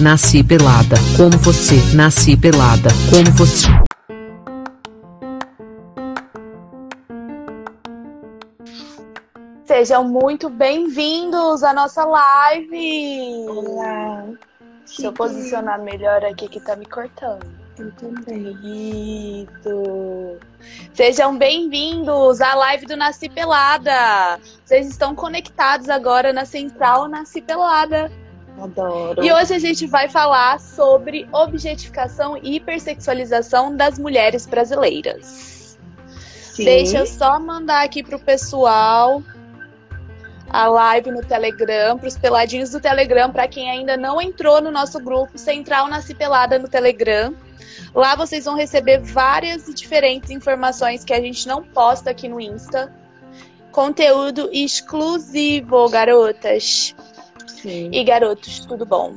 nasci pelada, como você, nasci pelada, como você. Sejam muito bem-vindos à nossa live! Olá! Deixa eu posicionar melhor aqui que tá me cortando. Eu também. Isso! Sejam bem-vindos à live do Nasci Pelada! Vocês estão conectados agora na Central Nasci Pelada. Adoro. E hoje a gente vai falar sobre objetificação e hipersexualização das mulheres brasileiras. Sim. Deixa eu só mandar aqui pro pessoal a live no Telegram, para os peladinhos do Telegram, para quem ainda não entrou no nosso grupo Central Nasci Pelada no Telegram. Lá vocês vão receber várias e diferentes informações que a gente não posta aqui no Insta. Conteúdo exclusivo, garotas Sim. e garotos, tudo bom?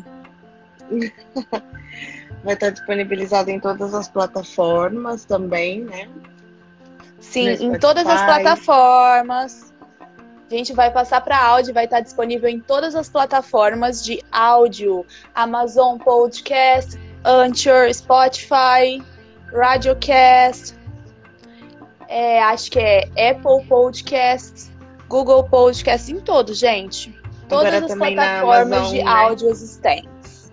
Vai estar disponibilizado em todas as plataformas também, né? Sim, em todas as plataformas. A gente vai passar para áudio, vai estar disponível em todas as plataformas de áudio: Amazon Podcast, Anchor, Spotify, Radiocast, é, acho que é Apple Podcast, Google Podcast, em todos, gente. Todas Agora as plataformas Amazon, de né? áudio existentes.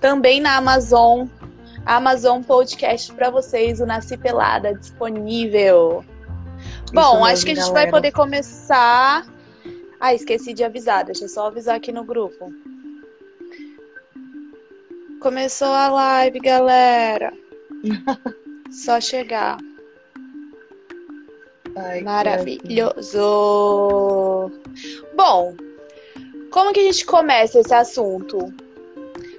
Também na Amazon, Amazon Podcast para vocês, o Nasci Pelada, disponível. Bom, mesmo, acho que a gente vai galera. poder começar. Ah, esqueci de avisar, deixa eu só avisar aqui no grupo. Começou a live, galera. Só chegar. Ai, Maravilhoso. Bom, como que a gente começa esse assunto?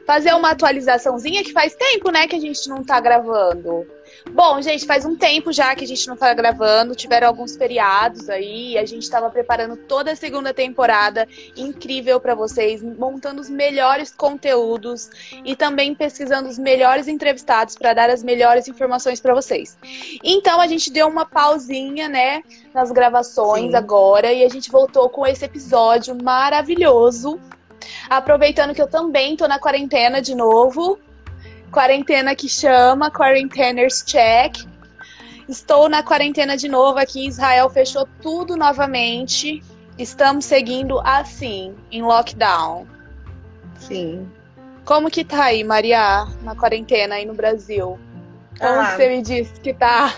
Fazer uma atualizaçãozinha que faz tempo, né, que a gente não tá gravando. Bom, gente, faz um tempo já que a gente não tá gravando, tiveram alguns feriados aí, a gente tava preparando toda a segunda temporada incrível pra vocês, montando os melhores conteúdos e também pesquisando os melhores entrevistados pra dar as melhores informações pra vocês. Então a gente deu uma pausinha, né, nas gravações Sim. agora e a gente voltou com esse episódio maravilhoso. Aproveitando que eu também tô na quarentena de novo. Quarentena que chama Quarenteners Check. Estou na quarentena de novo aqui. Israel fechou tudo novamente. Estamos seguindo assim, em lockdown. Sim. Como que tá aí, Maria, na quarentena aí no Brasil? Como Ah. você me disse que tá?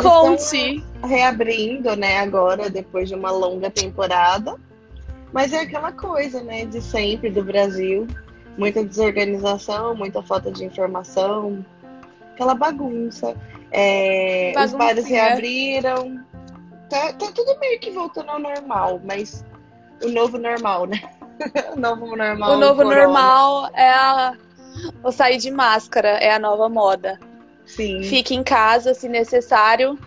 Conte. reabrindo, né, agora, depois de uma longa temporada. Mas é aquela coisa, né, de sempre do Brasil. Muita desorganização, muita falta de informação, aquela bagunça. É, os bares Baguncinha. reabriram. Tá, tá tudo meio que voltando ao normal, mas o novo normal, né? o novo normal. O novo corona. normal é a... o sair de máscara, é a nova moda. Sim. Fique em casa se necessário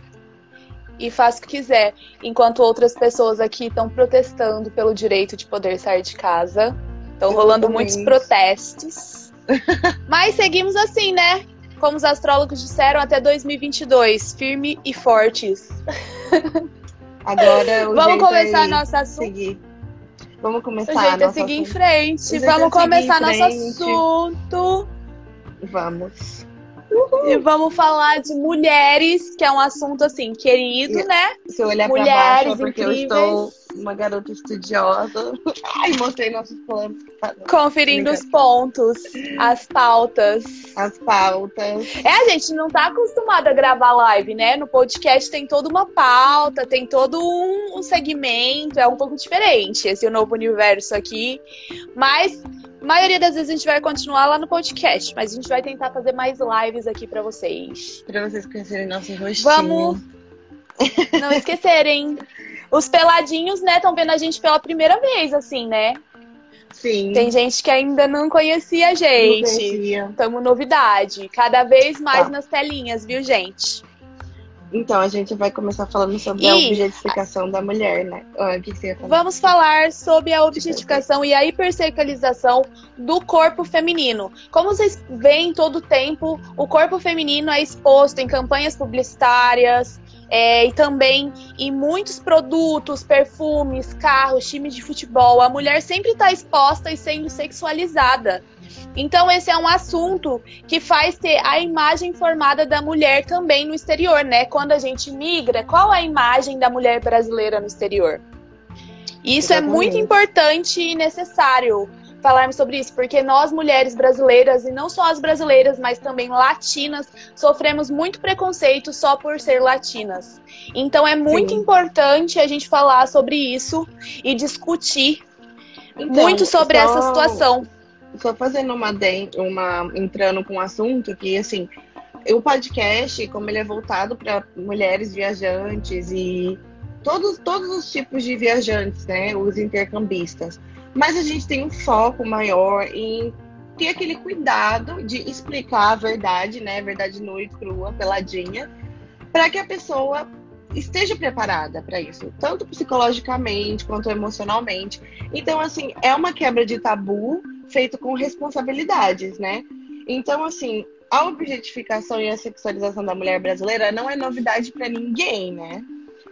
e faça o que quiser. Enquanto outras pessoas aqui estão protestando pelo direito de poder sair de casa. Estão rolando muitos protestos. Mas seguimos assim, né? Como os astrólogos disseram, até 2022. Firme e fortes. Agora o Vamos jeito começar é nosso assunto. seguir. Vamos O começar jeito é seguir em assunto. frente. O jeito Vamos é começar em nosso frente. assunto. Vamos. E vamos falar de mulheres, que é um assunto assim, querido, né? Se eu olhar pra Mulheres baixo é porque eu incríveis. estou uma garota estudiosa. Ai, mostrei nossos planos. Conferindo os pontos, as pautas. As pautas. É, a gente não tá acostumado a gravar live, né? No podcast tem toda uma pauta, tem todo um, um segmento, é um pouco diferente esse novo universo aqui. Mas a maioria das vezes a gente vai continuar lá no podcast, mas a gente vai tentar fazer mais lives aqui pra vocês. Pra vocês conhecerem nosso rostinho. Vamos não esquecerem. Os peladinhos, né, estão vendo a gente pela primeira vez, assim, né? Sim. Tem gente que ainda não conhecia a não gente. conhecia. Tamo novidade. Cada vez mais Tá. nas telinhas, viu, gente? Então, a gente vai começar falando sobre a E- objetificação da mulher, né? Ah, o que que você ia falar? Vamos falar sobre a objetificação e a hipersexualização do corpo feminino. Como vocês veem todo o tempo, o corpo feminino é exposto em campanhas publicitárias é, e também em muitos produtos, perfumes, carros, times de futebol. A mulher sempre está exposta e sendo sexualizada. Então, esse é um assunto que faz ter a imagem formada da mulher também no exterior, né? Quando a gente migra, qual é a imagem da mulher brasileira no exterior? Isso é muito importante e necessário falarmos sobre isso, porque nós mulheres brasileiras, e não só as brasileiras, mas também latinas, sofremos muito preconceito só por ser latinas. Então é muito Sim. importante a gente falar sobre isso e discutir então, muito sobre só, essa situação. Só fazendo uma, uma entrando com um assunto que assim, o podcast, como ele é voltado para mulheres viajantes e todos, todos os tipos de viajantes, né? Os intercambistas. Mas a gente tem um foco maior em ter aquele cuidado de explicar a verdade, né? A verdade nua e crua, peladinha, para que a pessoa esteja preparada para isso, tanto psicologicamente quanto emocionalmente. Então, assim, é uma quebra de tabu feito com responsabilidades, né? Então, assim, a objetificação e a sexualização da mulher brasileira não é novidade para ninguém, né?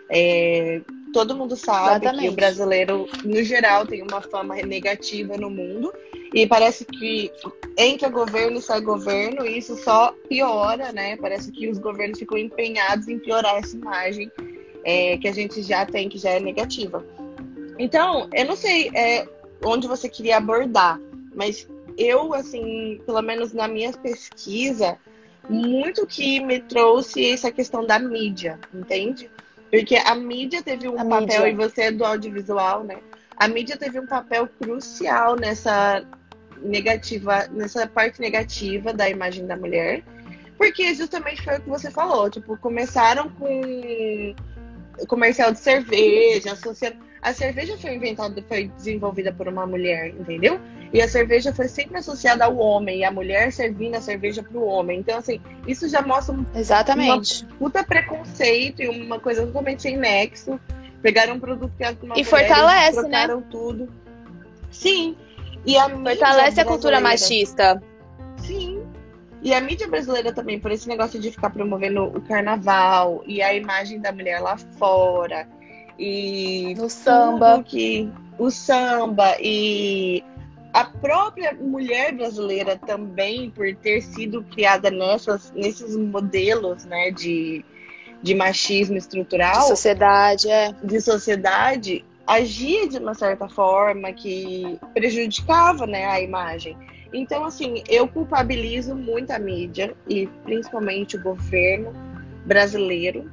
É, todo mundo sabe Exatamente. que o brasileiro, no geral, tem uma fama negativa no mundo. E parece que entra governo e sai governo, e isso só piora, né? Parece que os governos ficam empenhados em piorar essa imagem é, que a gente já tem, que já é negativa. Então, eu não sei é, onde você queria abordar, mas eu, assim, pelo menos na minha pesquisa, muito que me trouxe essa questão da mídia, entende? Porque a mídia teve um a papel, mídia. e você é do audiovisual, né? A mídia teve um papel crucial nessa negativa, nessa parte negativa da imagem da mulher. Porque justamente foi o que você falou, tipo, começaram com comercial de cerveja, associando a cerveja foi inventada, foi desenvolvida por uma mulher, entendeu? E a cerveja foi sempre associada ao homem, e a mulher servindo a cerveja para o homem. Então, assim, isso já mostra um Exatamente. uma puta preconceito e uma coisa totalmente sem nexo. Pegaram um produto que era uma e mulher, fortalece, e trocaram né? tudo. Sim. E a fortalece a cultura machista. Sim. E a mídia brasileira também, por esse negócio de ficar promovendo o carnaval e a imagem da mulher lá fora e no samba que o samba e a própria mulher brasileira também por ter sido criada nessas nesses modelos né de, de machismo estrutural de sociedade é. de sociedade agia de uma certa forma que prejudicava né a imagem. Então assim eu culpabilizo muito a mídia e principalmente o governo brasileiro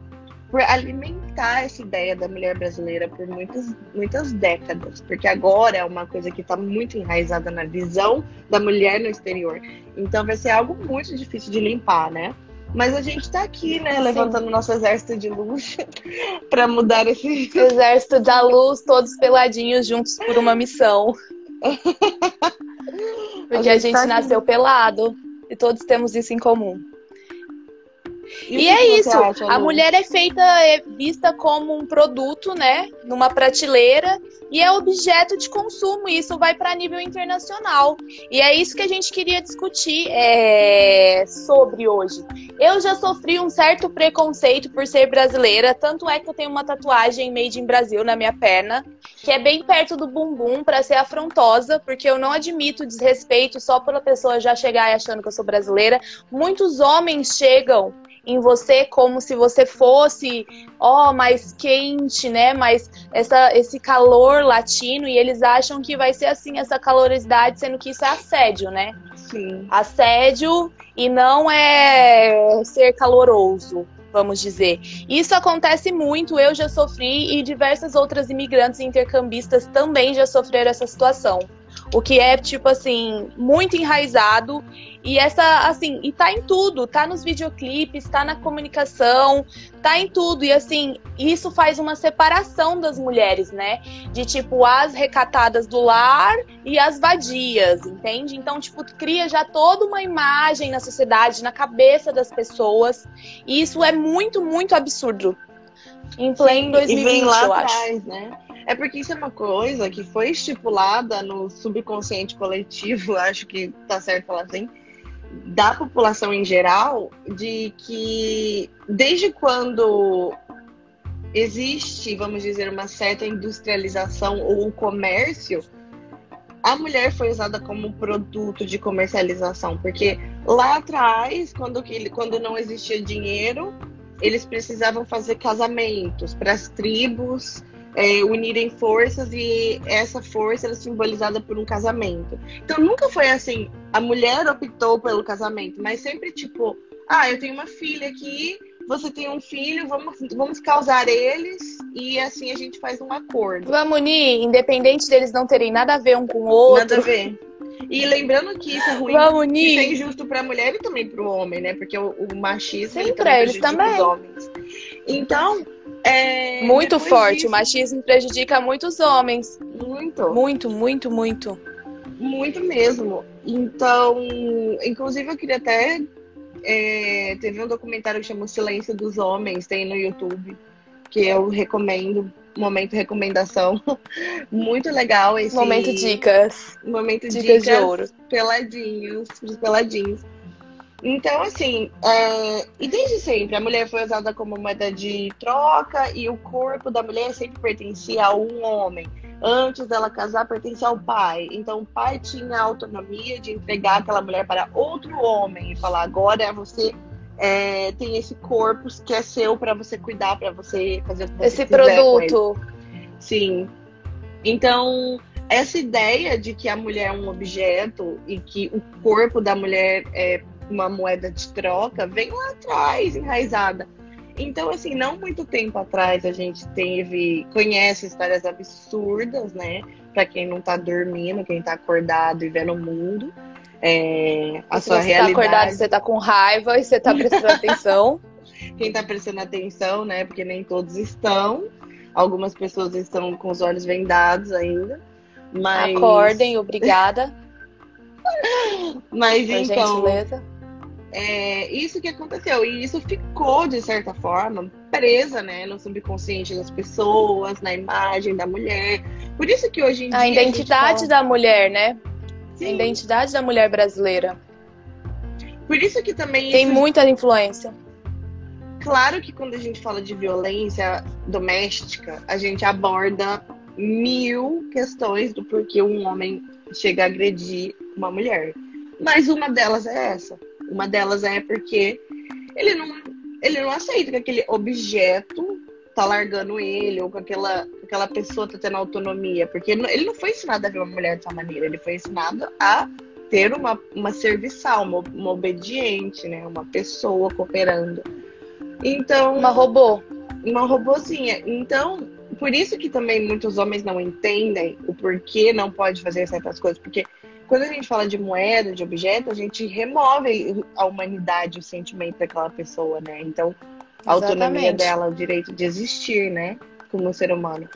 por alimentar essa ideia da mulher brasileira por muitas, muitas décadas, porque agora é uma coisa que está muito enraizada na visão da mulher no exterior. Então vai ser algo muito difícil de limpar, né? Mas a gente está aqui, né, Sim. levantando nosso exército de luz para mudar esse exército da luz, todos peladinhos juntos por uma missão. Porque a gente, a gente tá nasceu aqui... pelado e todos temos isso em comum. E, e é isso. Acha, a mulher é feita, é vista como um produto, né? Numa prateleira e é objeto de consumo. E isso vai para nível internacional. E é isso que a gente queria discutir é, sobre hoje. Eu já sofri um certo preconceito por ser brasileira. Tanto é que eu tenho uma tatuagem made in Brasil na minha perna, que é bem perto do bumbum para ser afrontosa, porque eu não admito desrespeito só pela pessoa já chegar achando que eu sou brasileira. Muitos homens chegam em você como se você fosse, ó, oh, mais quente, né? Mais essa, esse calor latino e eles acham que vai ser assim essa calorosidade, sendo que isso é assédio, né? Sim. Assédio e não é ser caloroso vamos dizer. Isso acontece muito, eu já sofri e diversas outras imigrantes e intercambistas também já sofreram essa situação. O que é, tipo assim, muito enraizado. E essa, assim, e tá em tudo, tá nos videoclipes, tá na comunicação, tá em tudo. E assim, isso faz uma separação das mulheres, né? De tipo, as recatadas do lar e as vadias, entende? Então, tipo, cria já toda uma imagem na sociedade, na cabeça das pessoas. E isso é muito, muito absurdo. Em pleno 2020, e vem lá eu atrás, acho. né? É porque isso é uma coisa que foi estipulada no subconsciente coletivo, acho que tá certo falar assim, da população em geral, de que desde quando existe, vamos dizer, uma certa industrialização ou comércio, a, a mulher foi usada como produto de comercialização, porque lá atrás, quando, quando não existia dinheiro, eles precisavam fazer casamentos para as tribos é, unirem forças e essa força era simbolizada por um casamento. Então nunca foi assim, a mulher optou pelo casamento, mas sempre tipo, ah, eu tenho uma filha aqui, você tem um filho, vamos, vamos causar eles e assim a gente faz um acordo. Vamos unir, independente deles não terem nada a ver um com o outro. Nada a ver. E lembrando que isso é ruim, Vamos unir. isso é injusto para a mulher e também para o homem, né? Porque o, o machismo Sim, ele pra eles também. os homens. Então, é, Muito forte. disso- O machismo prejudica muitos homens. Muito. Muito, muito, muito. Muito mesmo. Então, inclusive eu queria até. é, teve um documentário que chama O Silêncio dos Homens, tem no YouTube, que eu recomendo. Momento recomendação. Muito legal esse. Momento dicas. Momento Dicas de ouro. peladinhos, peladinhos. Então, assim, é, e desde sempre a mulher foi usada como moeda de troca e o corpo da mulher sempre pertencia a um homem. Antes dela casar, pertencia ao pai. Então, o pai tinha a autonomia de entregar aquela mulher para outro homem e falar: agora você é, tem esse corpo que é seu para você cuidar, para você fazer o que você Esse produto. Sim. Então, essa ideia de que a mulher é um objeto e que o corpo da mulher é uma moeda de troca vem lá atrás, enraizada. Então, assim, não muito tempo atrás a gente teve, conhece histórias absurdas, né? Pra quem não tá dormindo, quem tá acordado e vendo o mundo. É, a sua você realidade. tá acordado, você tá com raiva e você tá prestando atenção. quem tá prestando atenção, né? Porque nem todos estão. Algumas pessoas estão com os olhos vendados ainda. Mas, Acordem, obrigada. mas Por então, gentileza. É isso que aconteceu. E isso ficou, de certa forma, presa, né? No subconsciente das pessoas, na imagem da mulher. Por isso que hoje em dia. A identidade gente da mulher, né? fala- A Sim, identidade da mulher brasileira. Por isso que também. Tem isso- muita influência. Claro que quando a gente fala de violência doméstica, a gente aborda mil questões do porquê um homem chega a agredir uma mulher. Mas uma delas é essa. Uma delas é porque ele não, ele não aceita que aquele objeto tá largando ele, ou que aquela, aquela pessoa tá tendo autonomia. Porque ele não- ele não foi ensinado a ver uma mulher dessa maneira, ele foi ensinado a ter uma, uma serviçal, uma, uma obediente, né? Uma pessoa cooperando. Então, Uma robô. uma robozinha. Então, por isso que também muitos homens não entendem o porquê não pode fazer certas coisas. Porque quando a gente fala de moeda, de objeto, a gente remove a humanidade, o sentimento daquela pessoa, né? Então, a autonomia Exatamente. dela, o direito de existir, né? Como ser humano.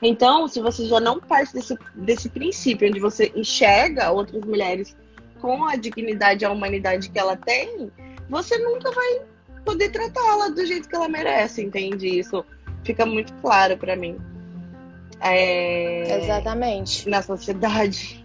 Então, se você já não parte desse, desse princípio, onde você enxerga outras mulheres com a dignidade e a humanidade que ela tem, você nunca vai poder tratá-la do jeito que ela merece, entende? Isso fica muito claro pra mim. É, Exatamente. Na sociedade.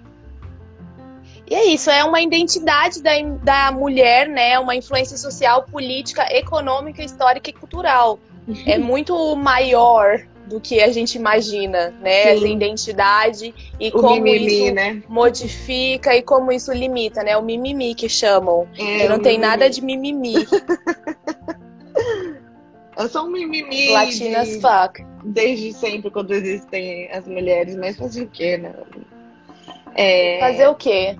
E é isso, é uma identidade da, da mulher, né? Uma influência social, política, econômica, histórica e cultural. É muito maior do que a gente imagina, né? Sim. Essa identidade e O como mimimi, isso né? modifica e como isso limita, né? O mimimi que chamam. É, que não tem mimimi. nada de mimimi. Eu sou um mimimi Latinas de- fuck. desde sempre, quando existem as mulheres, mas fazer o quê, né? É, Fazer o quê?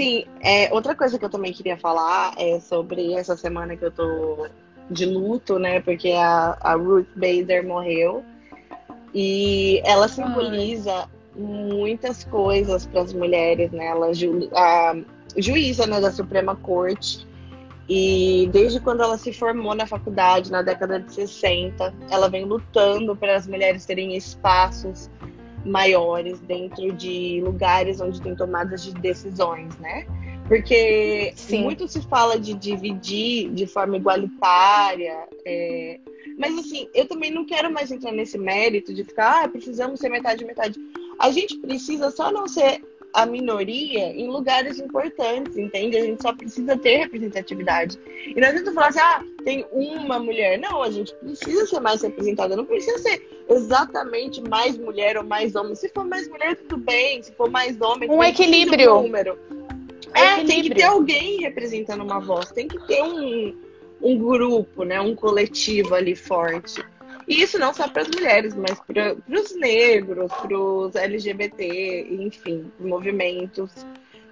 Sim, é, outra coisa que eu também queria falar é sobre essa semana que eu tô de luto, né? Porque a, a Ruth Bader morreu. E ela simboliza muitas coisas para as mulheres, né? Ela é ju- a juíza né, da Suprema Corte. E desde quando ela se formou na faculdade, na década de 60, ela vem lutando para as mulheres terem espaços maiores dentro de lugares onde tem tomadas de decisões, né? Porque Sim. muito se fala de dividir de forma igualitária, é, mas assim, eu também não quero mais entrar nesse mérito de ficar, ah, precisamos ser metade metade. A gente precisa só não ser a minoria em lugares importantes, entende? A gente só precisa ter representatividade. E não adianta falar assim, ah, tem uma mulher. Não, a gente precisa ser mais representada. Não precisa ser exatamente mais mulher ou mais homem. Se for mais mulher, tudo bem. Se for mais homem, um equilíbrio. Um número. É, equilíbrio. tem que ter alguém representando uma voz. Tem que ter um, um grupo, né? Um coletivo ali forte. E isso não só para as mulheres, mas para os negros, para os LGBT, enfim, movimentos.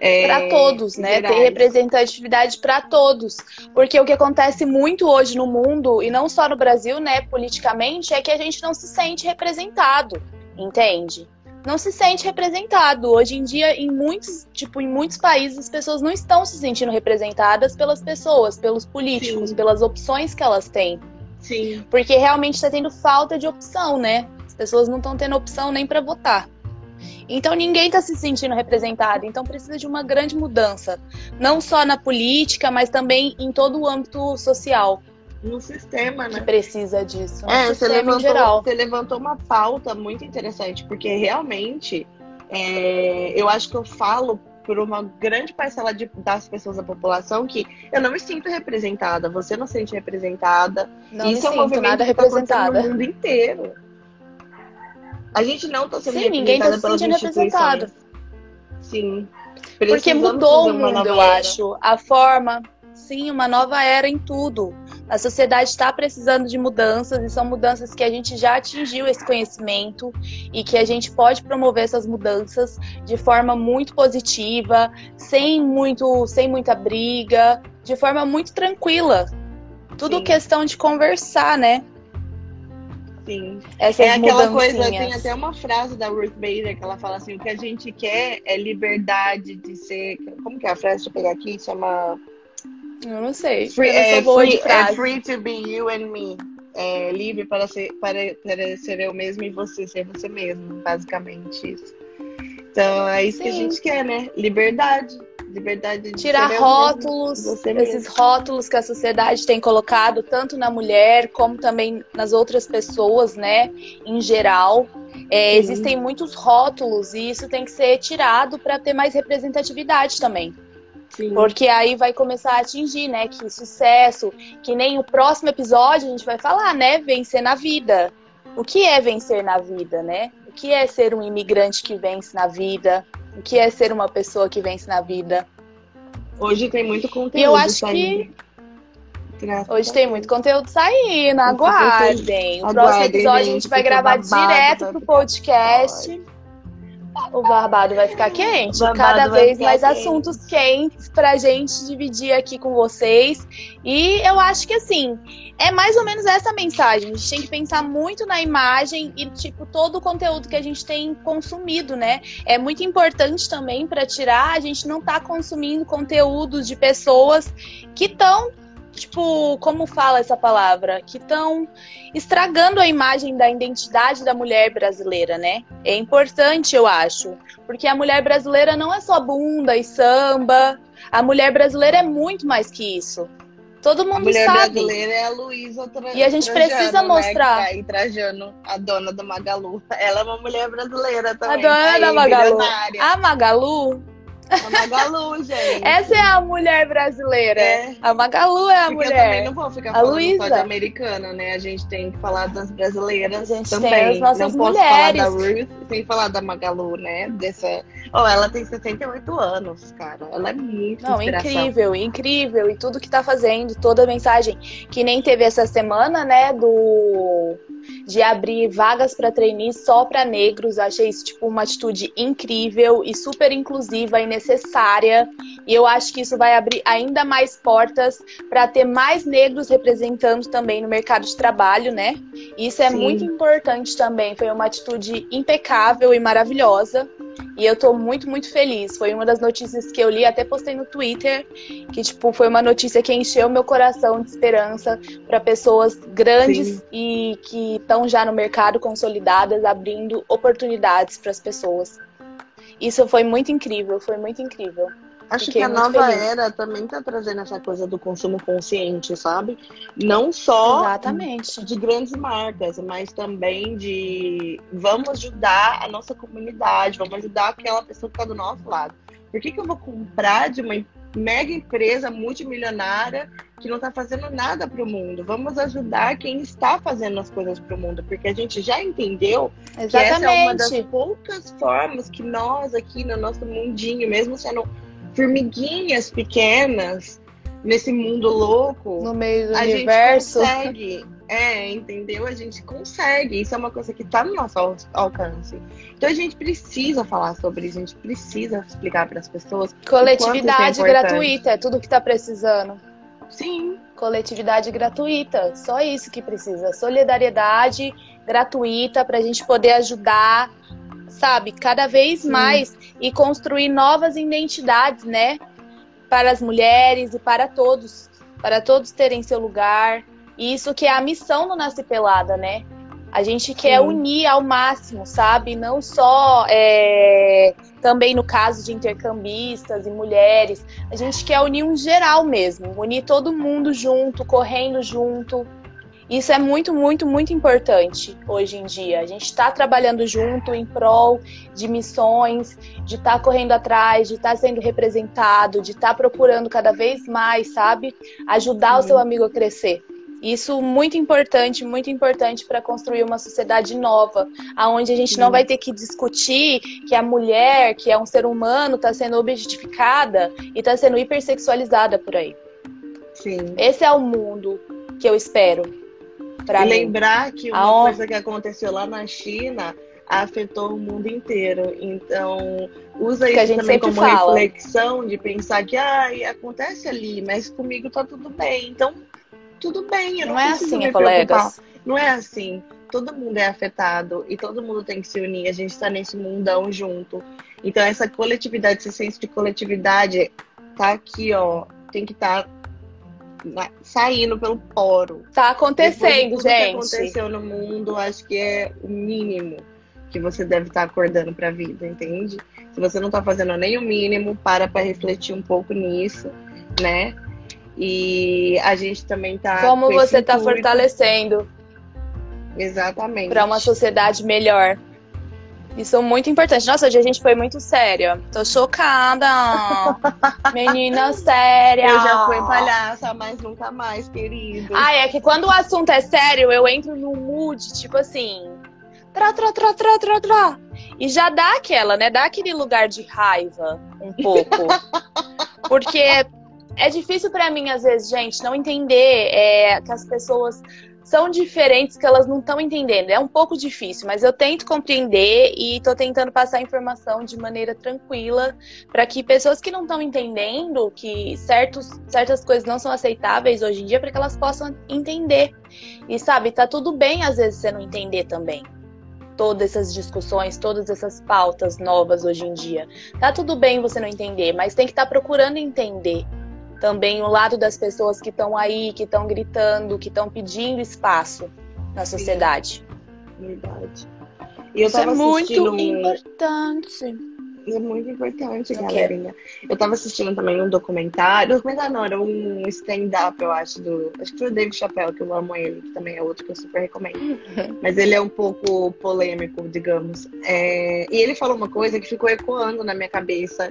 É, para todos, né? Gerais. Ter representatividade para todos. Porque o que acontece muito hoje no mundo, e não só no Brasil, né, politicamente, é que a gente não se sente representado, entende? Não se sente representado. Hoje em dia, em muitos, tipo, em muitos países, as pessoas não estão se sentindo representadas pelas pessoas, pelos políticos, Sim. pelas opções que elas têm. Sim. Porque realmente está tendo falta de opção, né? As pessoas não estão tendo opção nem para votar. Então ninguém está se sentindo representado. Então precisa de uma grande mudança, não só na política, mas também em todo o âmbito social. No sistema, né? Que precisa disso. É, você levantou, você levantou uma pauta muito interessante, porque realmente é, eu acho que eu falo por uma grande parcela de, das pessoas da população que eu não me sinto representada, você não se sente representada. Não Isso é um movimento nada tá representada. no mundo inteiro. A gente não está sendo Sim, ninguém está se sentindo representado. Sim. Porque mudou o mundo, eu acho. A forma, sim, uma nova era em tudo. A sociedade está precisando de mudanças e são mudanças que a gente já atingiu esse conhecimento e que a gente pode promover essas mudanças de forma muito positiva, sem muito, sem muita briga, de forma muito tranquila. Tudo Sim. questão de conversar, né? Sim. Essas é aquela coisa, tem até uma frase da Ruth Bader que ela fala assim: o que a gente quer é liberdade de ser. Como que é a frase? Deixa eu pegar aqui, chama eu não sei. Free, é, free, é free to be you and me. É livre para ser, para, para ser eu mesmo e você ser você mesmo, basicamente isso. Então é isso Sim. que a gente quer, né? Liberdade. Liberdade de tirar rótulos, esses rótulos que a sociedade tem colocado tanto na mulher como também nas outras pessoas, né, em geral. É, existem muitos rótulos e isso tem que ser tirado para ter mais representatividade também. Sim. Porque aí vai começar a atingir, né? Que sucesso, que nem o próximo episódio a gente vai falar, né? Vencer na vida. O que é vencer na vida, né? O que é ser um imigrante que vence na vida? O que é ser uma pessoa que vence na vida? Hoje tem muito conteúdo. E eu acho saindo. que. Hoje tem muito conteúdo saindo, aguardem. O próximo episódio a gente vai gravar direto pro podcast o barbado vai ficar quente. Cada vez mais quente. assuntos quentes pra gente dividir aqui com vocês. E eu acho que assim, é mais ou menos essa mensagem. A gente tem que pensar muito na imagem e, tipo, todo o conteúdo que a gente tem consumido, né? É muito importante também para tirar, a gente não tá consumindo conteúdos de pessoas que estão tipo, como fala essa palavra? Que estão estragando a imagem da identidade da mulher brasileira, né? É importante, eu acho. Porque a mulher brasileira não é só bunda e samba. A mulher brasileira é muito mais que isso. Todo mundo a mulher sabe. brasileira é a Luísa Tra E a gente Trajano, precisa né, mostrar. Né, aí, Trajano, a dona do Magalu. Ela é uma mulher brasileira também. A dona da Magalu. A Magalu a Magalu, gente. Essa é a mulher brasileira. É. A Magalu é a Porque mulher. Eu também não vou ficar a falando Luísa. só de americana, né? A gente tem que falar das brasileiras a gente também. Tem as nossas não mulheres. posso falar da Ruth sem falar da Magalu, né? Dessa... Oh, ela tem 68 anos, cara. Ela é muito Não, incrível, incrível. E tudo que tá fazendo, toda a mensagem. Que nem teve essa semana, né? Do de abrir vagas para trainees só para negros. Achei isso tipo uma atitude incrível e super inclusiva e necessária. E eu acho que isso vai abrir ainda mais portas para ter mais negros representando também no mercado de trabalho, né? Isso é Sim. muito importante também. Foi uma atitude impecável e maravilhosa. E eu tô muito, muito feliz. Foi uma das notícias que eu li, até postei no Twitter, que tipo foi uma notícia que encheu meu coração de esperança para pessoas grandes Sim. e que estão já no mercado consolidadas, abrindo oportunidades para as pessoas. Isso foi muito incrível, foi muito incrível. Acho Fiquei que a nova feliz. era também tá trazendo essa coisa do consumo consciente, sabe? Não só Exatamente. de grandes marcas, mas também de vamos ajudar a nossa comunidade, vamos ajudar aquela pessoa que está do nosso lado. Por que, que eu vou comprar de uma mega empresa multimilionária que não está fazendo nada para o mundo? Vamos ajudar quem está fazendo as coisas para o mundo, porque a gente já entendeu que essa é uma das Exatamente. poucas formas que nós aqui no nosso mundinho, mesmo sendo formiguinhas pequenas nesse mundo louco, No meio do a universo. gente consegue. É, entendeu? A gente consegue. Isso é uma coisa que está no nosso al- alcance. Então a gente precisa falar sobre isso, a gente precisa explicar para as pessoas. Coletividade é gratuita, é tudo que tá precisando. Sim, Coletividade gratuita, só isso que precisa. Solidariedade gratuita pra gente poder ajudar, sabe, cada vez Sim. mais e construir novas identidades, né? Para as mulheres e para todos, para todos terem seu lugar. E isso que é a missão do Nasce Pelada, né? A gente quer Sim. unir ao máximo, sabe? Não só é, também no caso de intercambistas e mulheres, a gente quer unir um geral mesmo, unir todo mundo junto, correndo junto. Isso é muito, muito, muito importante hoje em dia. A gente está trabalhando junto em prol de missões, de estar correndo atrás, de estar sendo representado, de estar procurando cada vez mais, sabe? Ajudar o Sim. seu amigo a crescer. Isso muito importante, muito importante para construir uma sociedade nova, aonde a gente não vai ter que discutir que a mulher, que é um ser humano, está sendo objetificada e está sendo hipersexualizada por aí. sim. Esse é o mundo que eu espero para e lembrar que uma Aonde- coisa que aconteceu lá na China afetou o mundo inteiro. Então, usa Que isso também como fala. reflexão de pensar que ai, acontece ali, mas comigo tá tudo bem. Então, tudo bem, eu não, Não é assim, me colegas. preocupar. Não é assim. Todo mundo é afetado e todo mundo tem que se unir. A gente tá nesse mundão junto. Então, essa coletividade, esse senso de coletividade tá aqui, ó. Tem que estar saindo pelo poro. Tá Depois acontecendo, de tudo que gente. aconteceu no mundo, acho que é o mínimo que você deve estar acordando para a vida, entende? Se você não está fazendo nem o mínimo, para para refletir um pouco nisso, né? E a gente também tá. Como com você tá intuito- fortalecendo Exatamente. para uma sociedade melhor. Isso é muito importante. Nossa, hoje a gente foi muito séria. Tô chocada. Menina séria. Eu já fui palhaça, mas nunca mais, querido. Ah, é que quando o assunto é sério, eu entro num mood, tipo assim. Trá, trá, trá, trá, trá, trá. E já dá aquela, né? Dá aquele lugar de raiva, um pouco. Porque é difícil pra mim, às vezes, gente, não entender é, que as pessoas são diferentes, que elas não estão entendendo. É um pouco difícil, mas eu tento compreender e tô tentando passar a informação de maneira tranquila para que pessoas que não estão entendendo que certos, certas coisas não são aceitáveis hoje em dia, para que elas possam entender. E sabe, tá tudo bem às vezes você não entender também. Todas essas discussões, todas essas pautas novas hoje em dia. Tá tudo bem você não entender, mas tem que estar procurando entender também o lado das pessoas que estão aí, que estão gritando, que estão pedindo espaço na sociedade. Verdade. E eu Isso é muito um- importante. É muito importante, Eu galerinha. Eu tava assistindo também um documentário. Documentário não, era um stand-up, eu acho, do. Acho que foi o David Chappelle, que eu amo ele, que também é outro que eu super recomendo. Mas ele é um pouco polêmico, digamos. É, E ele falou uma coisa que ficou ecoando na minha cabeça.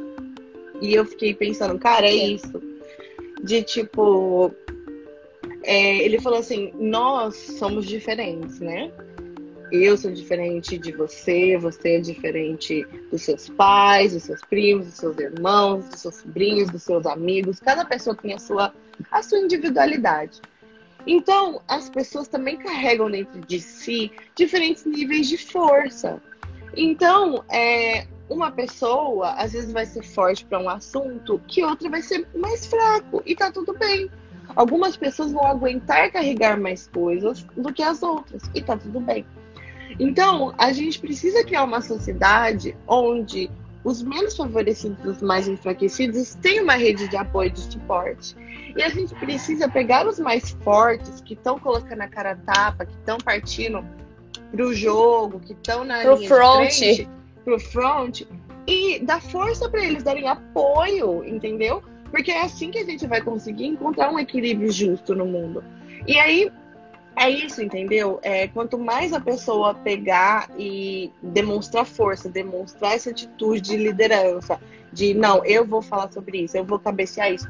E eu fiquei pensando, cara, é isso. De tipo. é, Ele falou assim: nós somos diferentes, né? Eu sou diferente de você, você é diferente dos seus pais, dos seus primos, dos seus irmãos, dos seus sobrinhos, dos seus amigos. Cada pessoa tem a sua, a sua individualidade. Então, as pessoas também carregam dentro de si diferentes níveis de força. Então, é, uma pessoa às vezes vai ser forte para um assunto que outra vai ser mais fraco e tá tudo bem. Algumas pessoas vão aguentar carregar mais coisas do que as outras e tá tudo bem. Então, a gente precisa criar uma sociedade onde os menos favorecidos, os mais enfraquecidos, têm uma rede de apoio e de suporte. E a gente precisa pegar os mais fortes, que estão colocando a cara a tapa, que estão partindo pro jogo, que estão na Pro linha front. de frente, pro front, e dar força para eles, darem apoio, entendeu? Porque é assim que a gente vai conseguir encontrar um equilíbrio justo no mundo. E aí, é isso, entendeu? É, quanto mais a pessoa pegar e demonstrar força, demonstrar essa atitude de liderança, de não, eu vou falar sobre isso, eu vou cabecear isso.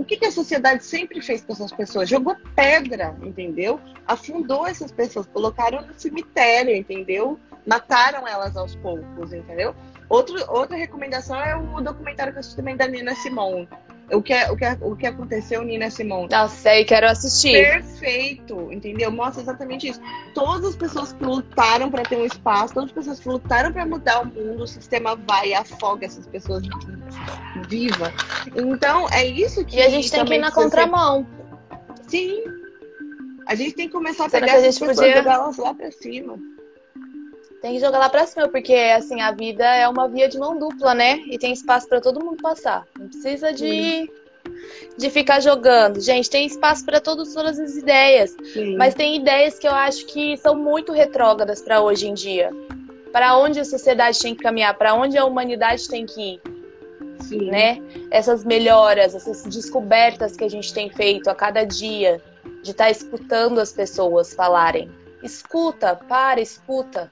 O que, que a sociedade sempre fez com essas pessoas? Jogou pedra, entendeu? Afundou essas pessoas, colocaram no cemitério, entendeu? Mataram elas aos poucos, entendeu? Outro, outra recomendação é o documentário que eu assisti também da Nina Simone o que, é, o, que, é, o que aconteceu, Nina Simone. Não sei, quero assistir. Perfeito, entendeu? Mostra exatamente isso. Todas as pessoas que lutaram para ter um espaço, todas as pessoas que lutaram para mudar o mundo, o sistema vai e afoga essas pessoas vivas. Então, é isso que. E a gente tem que ir na contramão. Ser... Sim. A gente tem que começar a pegar essas pessoas podia... e jogar elas lá pra cima. Tem que jogar lá pra cima, porque assim, a vida é uma via de mão dupla, né? E tem espaço para todo mundo passar. Não precisa de, de ficar jogando. Gente, tem espaço para todas as ideias. Sim. Mas tem ideias que eu acho que são muito retrógradas para hoje em dia. Para onde a sociedade tem que caminhar, para onde a humanidade tem que ir. Sim. Né? Essas melhoras, essas descobertas que a gente tem feito a cada dia, de estar tá escutando as pessoas falarem. Escuta, para, escuta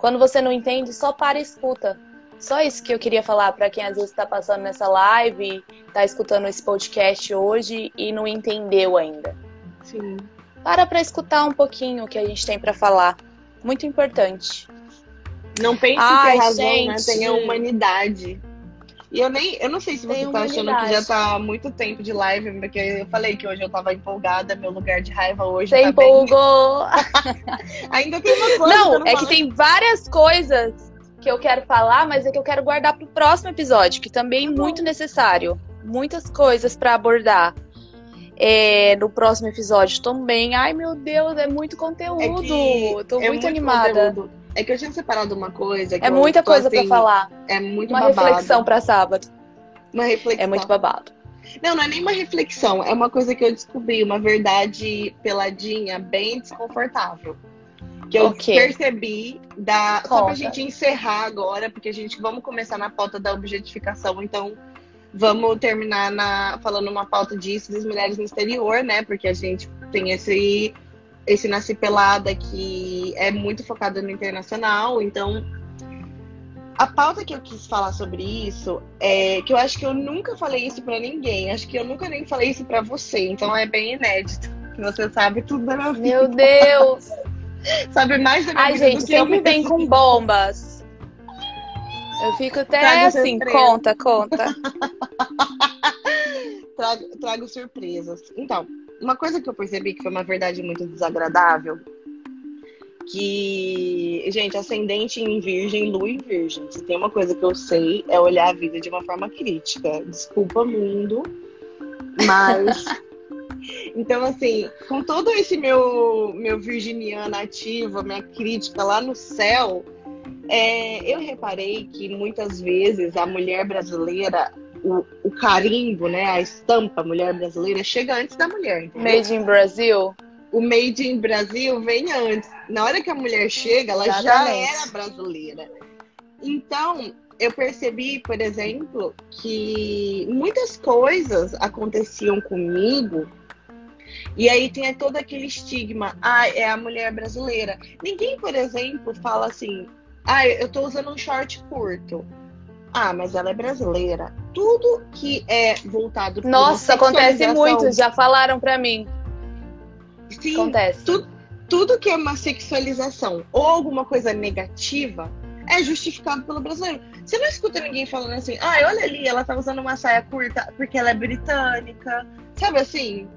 quando você não entende, só para e escuta. Só isso que eu queria falar para quem às vezes está passando nessa live, está escutando esse podcast hoje e não entendeu ainda. Sim. Para para escutar um pouquinho o que a gente tem para falar. Muito importante. Não pense Ai, que a razão né, tem a humanidade. E eu nem, eu não sei se você tá achando que já tá muito tempo de live, porque eu falei que hoje eu tava empolgada, meu lugar de raiva hoje. Você tá empolgou! Bem... Ainda tem uma coisa. Não, não é que tem várias coisas que eu quero falar, mas é que eu quero guardar pro próximo episódio, que também é muito necessário. Muitas coisas para abordar. É, no próximo episódio também. Ai, meu Deus, é muito conteúdo. É Tô é muito, muito animada. Conteúdo. É que eu tinha separado uma coisa. é muita coisa assim, para falar. É muito uma babado. reflexão para sábado. Uma reflexão. É muito babado. Não, não é nem uma reflexão. É uma coisa que eu descobri, uma verdade peladinha, bem desconfortável. Que eu okay. percebi da. Conta. Só pra gente encerrar agora, porque a gente vamos começar na pauta da objetificação, então vamos terminar na, falando uma pauta disso das mulheres no exterior, né? Porque a gente tem esse esse Nasci Pelada que é muito focado no internacional, então a pauta que eu quis falar sobre isso é que eu acho que eu nunca falei isso para ninguém, acho que eu nunca nem falei isso para você, então é bem inédito. Você sabe tudo da minha vida. Meu Deus! sabe mais da minha Ai, vida gente, se eu me vem com bombas. Eu fico até trago assim, surpresa. conta, conta. trago, trago surpresas. Então, uma coisa que eu percebi que foi uma verdade muito desagradável, que, gente, ascendente em virgem, lua em virgem. Se tem uma coisa que eu sei, é olhar a vida de uma forma crítica. Desculpa, mundo, mas... Então, assim, com todo esse meu, meu virginiano ativo, minha crítica lá no céu, é, eu reparei que muitas vezes a mulher brasileira o, o, carimbo, né, a estampa mulher brasileira chega antes da mulher. Entendeu? Made in Brasil? O Made in Brasil vem antes. Na hora que a mulher chega, ela Exatamente. já era brasileira. Então, eu percebi, por exemplo, que muitas coisas aconteciam comigo e aí tem todo aquele estigma, ah, é a mulher brasileira. Ninguém, por exemplo, fala assim, ah, eu tô usando um short curto. Ah, mas ela é brasileira. Tudo que é voltado para Nossa, acontece muito, já falaram para mim. Sim, acontece. Tu, tudo que é uma sexualização ou alguma coisa negativa é justificado pelo brasileiro. Você não escuta ninguém falando assim, ah, olha ali, ela tá usando uma saia curta porque ela é britânica. Sabe assim?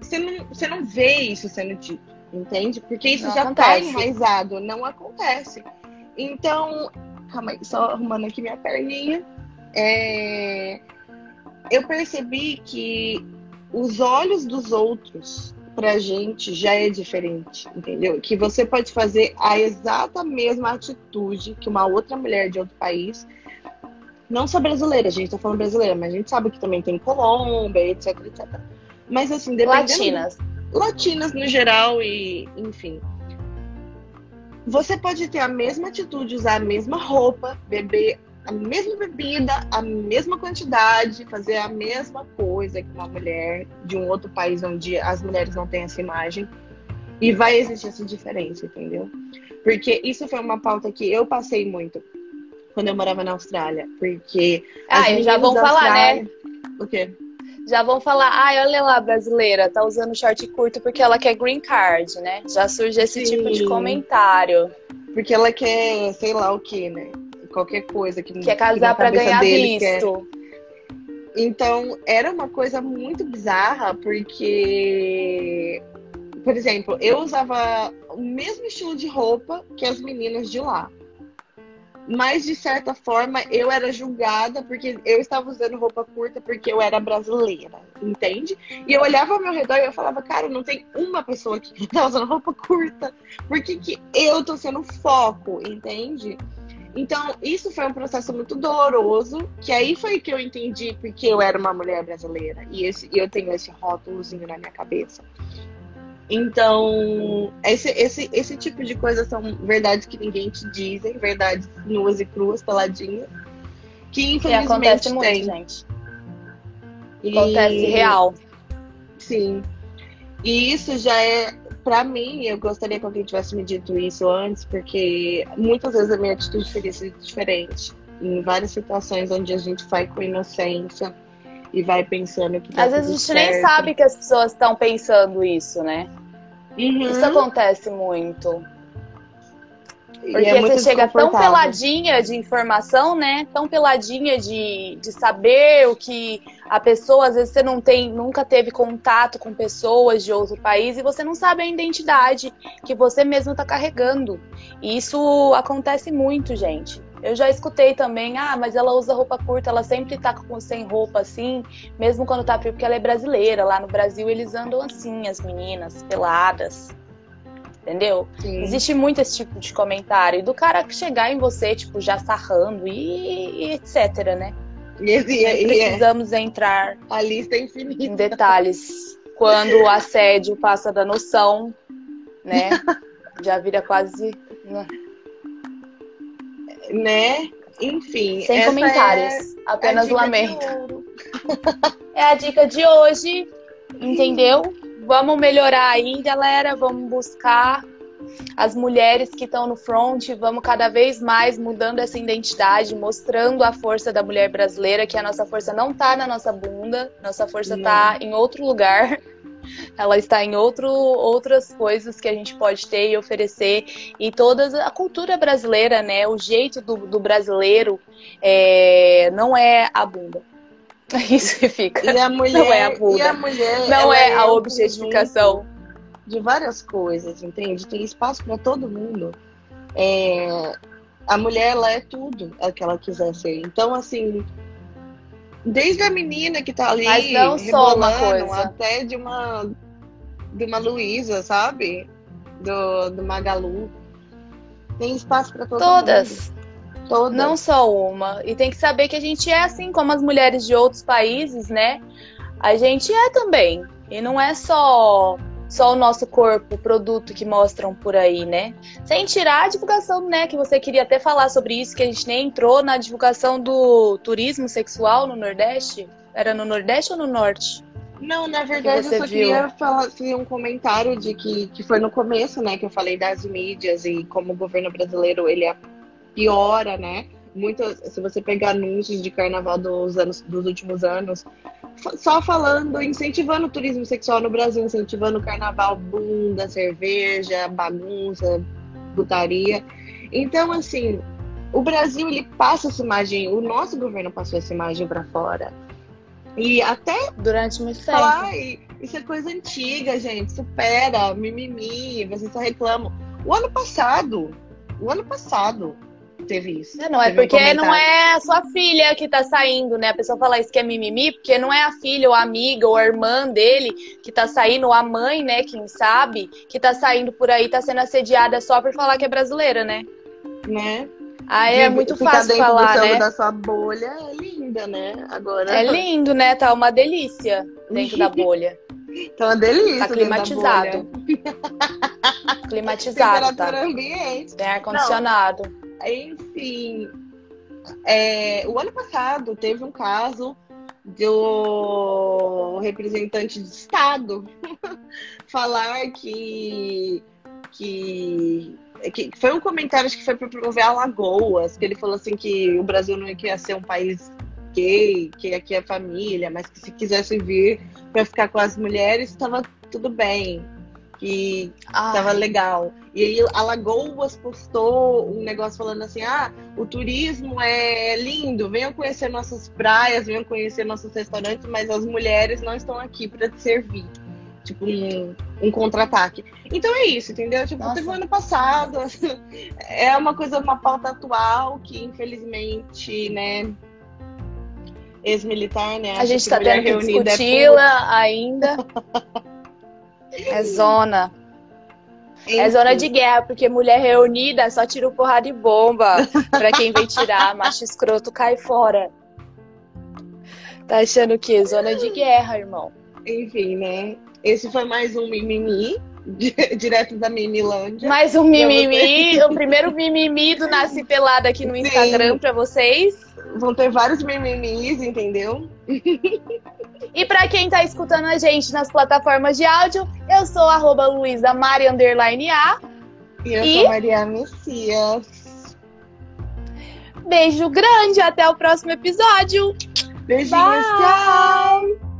Você não, você não vê isso sendo dito, entende? Porque isso não já tá acontece. tá enraizado, não acontece. Então, Calma aí, só arrumando aqui minha perninha. É... Eu percebi que os olhos dos outros pra gente já é diferente, entendeu? Que você pode fazer a exata mesma atitude que uma outra mulher de outro país, não só brasileira, a gente tá falando brasileira, mas a gente sabe que também tem Colômbia, etc, etc. Mas assim, dependendo... Latinas. Latinas no geral e, enfim. Você pode ter a mesma atitude, usar a mesma roupa, beber a mesma bebida, a mesma quantidade, fazer a mesma coisa que uma mulher de um outro país onde as mulheres não têm essa imagem. E vai existir essa diferença, entendeu? Porque isso foi uma pauta que eu passei muito quando eu morava na Austrália. Porque. Ah, já vão falar, né? O quê? Já vão falar, ai, olha lá, brasileira, tá usando short curto porque ela quer green card, né? Já surge esse Sim. tipo de comentário. Porque ela quer, sei lá o que, né? Qualquer coisa que Quer casar para ganhar visto. Quer... Então, era uma coisa muito bizarra, porque por exemplo, eu usava o mesmo estilo de roupa que as meninas de lá. Mas, de certa forma, eu era julgada porque eu estava usando roupa curta porque eu era brasileira, entende? E eu olhava ao meu redor e eu falava, cara, não tem uma pessoa que está usando roupa curta. Por que, que eu tô sendo foco, entende? Então, isso foi um processo muito doloroso, que aí foi que eu entendi porque eu era uma mulher brasileira. E esse, eu tenho esse rótulozinho na minha cabeça. Então, esse, esse, esse tipo de coisa são verdades que ninguém te dizem, verdades nuas e cruas, peladinhas, que infelizmente acontece muito, tem. gente. E... Acontece real. Sim. E isso já é, para mim, eu gostaria que alguém tivesse me dito isso antes, porque muitas vezes a minha atitude teria sido diferente. Em várias situações onde a gente vai com inocência, e vai pensando que tá Às vezes a gente certo. nem sabe que as pessoas estão pensando isso, né? Uhum. Isso acontece muito. Porque é você chega tão peladinha de informação, né? Tão peladinha de, de saber o que a pessoa, às vezes você não tem, nunca teve contato com pessoas de outro país e você não sabe a identidade que você mesmo está carregando. E isso acontece muito, gente. Eu já escutei também, ah, mas ela usa roupa curta, ela sempre tá com, sem roupa assim, mesmo quando tá frio, porque ela é brasileira. Lá no Brasil eles andam assim, as meninas, peladas. Entendeu? Sim. Existe muito esse tipo de comentário. Do cara chegar em você, tipo, já sarrando e, e etc, né? E, e, precisamos é. entrar a lista é infinita. em detalhes. Quando o assédio passa da noção, né? já vira quase. Né? né? Enfim. Sem comentários. É apenas lamento. é a dica de hoje, entendeu? Vamos melhorar aí, galera. Vamos buscar as mulheres que estão no front, vamos cada vez mais mudando essa identidade, mostrando a força da mulher brasileira, que a nossa força não está na nossa bunda, nossa força está em outro lugar. Ela está em outro, outras coisas que a gente pode ter e oferecer. E toda a cultura brasileira, né? O jeito do, do brasileiro é, não é a bunda. Isso que fica. E a mulher, não é a bunda. A mulher, não é, é a objetificação. De várias coisas, entende? Tem espaço para todo mundo. É, a mulher, ela é tudo é que ela quiser ser. Então, assim, Desde a menina que tá ali Mas não só uma coisa. até de uma de uma Luísa, sabe? Do, do Magalu. Tem espaço para Todas. Mundo. Todas. Não só uma. E tem que saber que a gente é assim como as mulheres de outros países, né? A gente é também. E não é só só o nosso corpo, o produto que mostram por aí, né? Sem tirar a divulgação, né? Que você queria até falar sobre isso, que a gente nem entrou na divulgação do turismo sexual no Nordeste. Era no Nordeste ou no Norte? Não, na verdade eu só viu? queria falar, fazer um comentário de que, que foi no começo, né, que eu falei das mídias e como o governo brasileiro ele piora, né? Muito, se você pegar anúncios de carnaval dos anos dos últimos anos, só falando, incentivando o turismo sexual no Brasil, incentivando o carnaval, bunda, cerveja, bagunça, putaria. Então, assim, o Brasil ele passa essa imagem, o nosso governo passou essa imagem para fora. E até durante muito tempo. Ai, isso é coisa antiga, gente. Supera, mimimi, vocês só reclamam. O ano passado, o ano passado, teve isso. Não, é porque um não é a sua filha que tá saindo, né? A pessoa fala isso que é mimimi, porque não é a filha ou a amiga ou a irmã dele que tá saindo, ou a mãe, né, quem sabe, que tá saindo por aí, tá sendo assediada só por falar que é brasileira, né? Né? Ah, é muito fácil falar, né? da sua bolha é linda, né? Agora. É lindo, né? Tá uma delícia dentro da bolha. Tá uma delícia. Tá climatizado. climatizado, Temperatura tá? ambiente. Tem ar-condicionado. Enfim, é, o ano passado teve um caso do representante de Estado falar que, que, que foi um comentário acho que foi para promover Alagoas, que ele falou assim que o Brasil não ia ser um país gay, que aqui é família, mas que se quisesse vir para ficar com as mulheres estava tudo bem que estava legal. E aí Alagoas postou um negócio falando assim: ah, o turismo é lindo, venham conhecer nossas praias, venham conhecer nossos restaurantes, mas as mulheres não estão aqui para te servir. Tipo, um, um contra-ataque. Então é isso, entendeu? Tipo, Nossa. teve o ano passado. é uma coisa, uma pauta atual que, infelizmente, né, ex-militar, né? A gente está tendo que é discuti-la é ainda. É zona. Enfim. É zona de guerra, porque mulher reunida só tira o porrada de bomba. pra quem vem tirar, macho escroto cai fora. Tá achando o quê? Zona de guerra, irmão. Enfim, né? Esse foi mais um mimimi, direto da Mimilândia. Mais um mimimi, o primeiro mimimi do Nasce Pelada aqui no Instagram Sim. pra vocês. Vão ter vários mimimis, entendeu? E para quem está escutando a gente nas plataformas de áudio, eu sou arroba Luísa Mari A. E eu e... sou Maria Messias. Beijo grande, até o próximo episódio. Beijinhos, tchau!